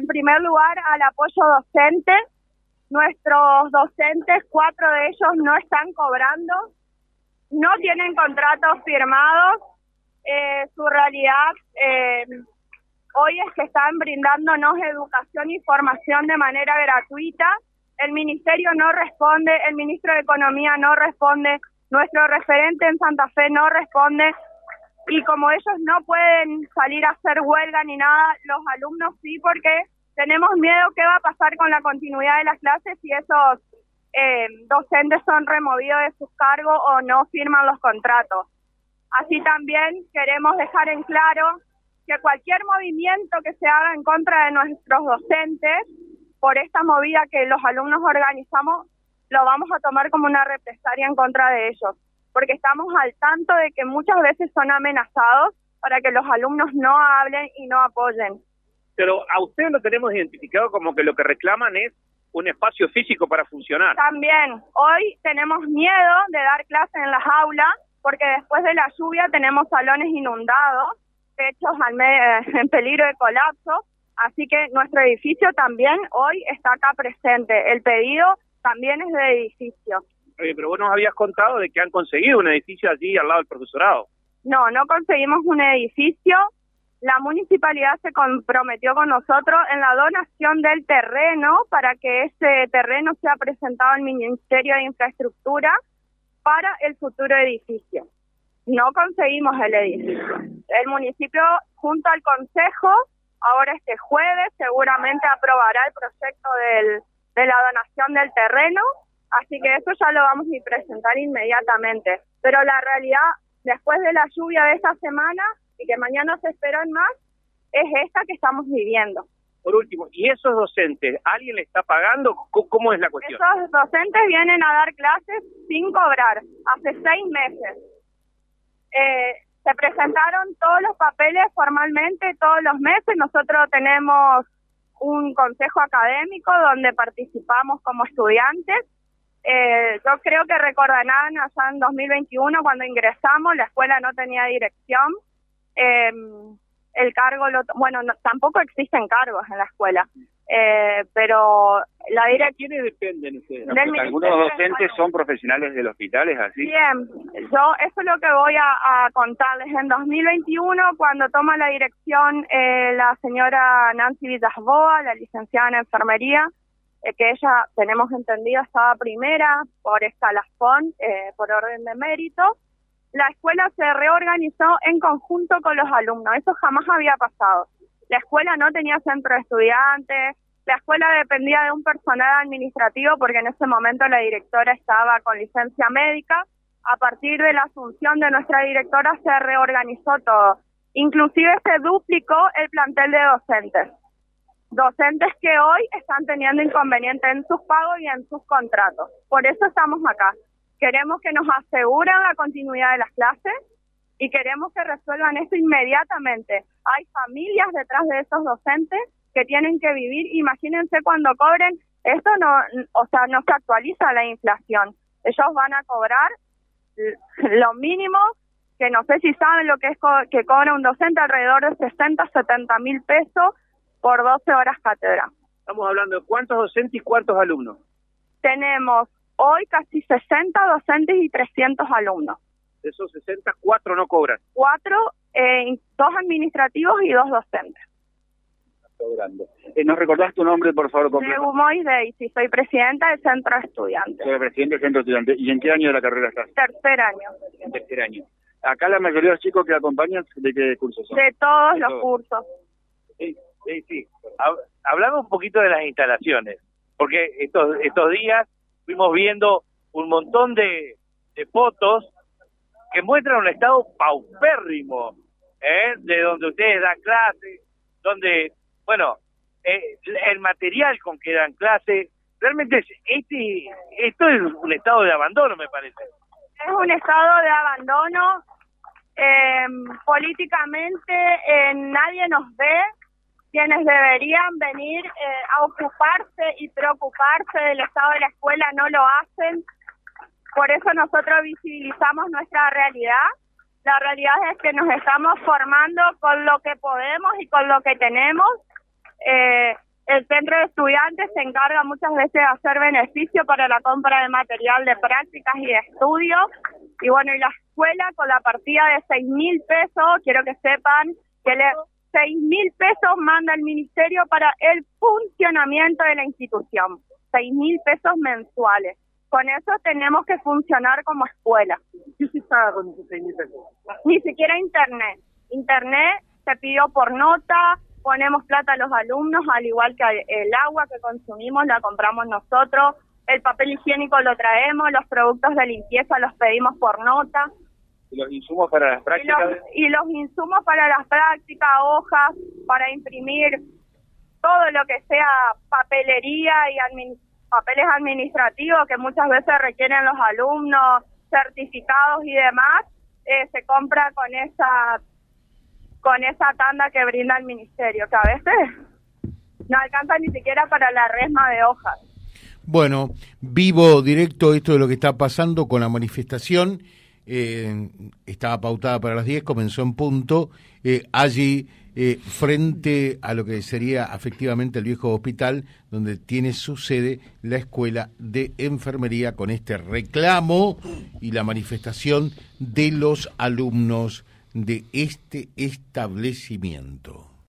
en primer lugar, al apoyo docente. Nuestros docentes, cuatro de ellos no están cobrando, no tienen contratos firmados. Eh, su realidad eh, hoy es que están brindándonos educación y formación de manera gratuita. El ministerio no responde, el ministro de Economía no responde, nuestro referente en Santa Fe no responde y como ellos no pueden salir a hacer huelga ni nada, los alumnos sí porque tenemos miedo qué va a pasar con la continuidad de las clases si esos eh, docentes son removidos de sus cargos o no firman los contratos. Así también queremos dejar en claro que cualquier movimiento que se haga en contra de nuestros docentes por esta movida que los alumnos organizamos, lo vamos a tomar como una represalia en contra de ellos, porque estamos al tanto de que muchas veces son amenazados para que los alumnos no hablen y no apoyen. Pero a ustedes lo tenemos identificado como que lo que reclaman es un espacio físico para funcionar. También, hoy tenemos miedo de dar clases en las aulas porque después de la lluvia tenemos salones inundados, techos en peligro de colapso, así que nuestro edificio también hoy está acá presente. El pedido también es de edificio. Oye, pero vos nos habías contado de que han conseguido un edificio allí al lado del profesorado. No, no conseguimos un edificio. La municipalidad se comprometió con nosotros en la donación del terreno para que ese terreno sea presentado al Ministerio de Infraestructura para el futuro edificio. No conseguimos el edificio. El municipio, junto al Consejo, ahora este jueves seguramente aprobará el proyecto del, de la donación del terreno, así que eso ya lo vamos a presentar inmediatamente. Pero la realidad, después de la lluvia de esta semana y que mañana se esperan más, es esta que estamos viviendo. Por último, ¿y esos docentes, alguien le está pagando? ¿Cómo es la cuestión? Esos docentes vienen a dar clases sin cobrar, hace seis meses. Eh, se presentaron todos los papeles formalmente todos los meses. Nosotros tenemos un consejo académico donde participamos como estudiantes. Eh, yo creo que recordarán allá en 2021 cuando ingresamos, la escuela no tenía dirección. Eh, el cargo, lo, bueno, tampoco existen cargos en la escuela, eh, pero la dirección... ¿Quiénes dependen ustedes? Algunos docentes son profesionales del hospital, ¿es así? Bien, yo eso es lo que voy a, contarles. En 2021, cuando toma la dirección eh, la señora Nancy Villasboa, la licenciada en enfermería, eh, que ella, tenemos entendido, estaba primera por escalafón, eh, por orden de mérito, la escuela se reorganizó en conjunto con los alumnos. Eso jamás había pasado. La escuela no tenía centro de estudiantes, la escuela dependía de un personal administrativo porque en ese momento la directora estaba con licencia médica. A partir de la asunción de nuestra directora se reorganizó todo. Inclusive se duplicó el plantel de docentes. Docentes que hoy están teniendo inconvenientes en sus pagos y en sus contratos. Por eso estamos acá. Queremos que nos aseguren la continuidad de las clases y queremos que resuelvan esto inmediatamente. Hay familias detrás de esos docentes que tienen que vivir. Imagínense cuando cobren, esto no, o sea, no se actualiza la inflación. Ellos van a cobrar lo mínimo, que no sé si saben lo que es que cobra un docente, alrededor de 60, 70 mil pesos por 12 horas cátedra. Estamos hablando de cuántos docentes y cuántos alumnos. Tenemos Hoy casi 60 docentes y 300 alumnos. De esos 60, cuatro no cobran. Cuatro, eh, dos administrativos y dos docentes. Cobrando. Eh, ¿Nos recordás tu nombre, por favor? Completo? Mois Daisy, soy presidenta del Centro de Estudiantes. Soy presidenta del Centro de Estudiantes. ¿Y en qué año de la carrera estás? Tercer año. En tercer año. Acá la mayoría de los chicos que acompañan, ¿de qué cursos son? De todos los cursos. Sí, sí, sí. Hablamos un poquito de las instalaciones, porque estos, estos días fuimos viendo un montón de, fotos que muestran un estado paupérrimo, ¿eh? de donde ustedes dan clase, donde, bueno, eh, el material con que dan clase, realmente este, esto es un estado de abandono, me parece. Es un estado de abandono. Eh, políticamente eh, nadie nos ve, quienes deberían venir eh, a ocuparse y preocuparse del estado de la escuela no lo hacen. Por eso nosotros visibilizamos nuestra realidad. La realidad es que nos estamos formando con lo que podemos y con lo que tenemos. Eh, el centro de estudiantes se encarga muchas veces de hacer beneficio para la compra de material de prácticas y de estudio. Y bueno, y la escuela con la partida de seis mil pesos, quiero que sepan que le, seis mil pesos manda el ministerio para el funcionamiento de la institución. Seis mil pesos mensuales. Con eso tenemos que funcionar como escuela. ¿Qué se paga con esos seis mil pesos? Ni siquiera internet. Internet se pidió por nota, ponemos plata a los alumnos, al igual que el agua que consumimos la compramos nosotros, el papel higiénico lo traemos, los productos de limpieza los pedimos por nota. ¿Y los insumos para las prácticas? Y los, insumos para las prácticas, hojas, para imprimir todo lo que sea papelería y papeles administrativos que muchas veces requieren los alumnos, certificados y demás, eh, se compra con esa con esa tanda que brinda el ministerio, que a veces no alcanza ni siquiera para la resma de hojas. Bueno, vivo directo esto de lo que está pasando con la manifestación. Eh, estaba pautada para las 10, comenzó en punto. Eh, allí, eh, frente a lo que sería efectivamente el viejo hospital, donde tiene su sede la escuela de enfermería, con este reclamo y la manifestación de los alumnos de este establecimiento.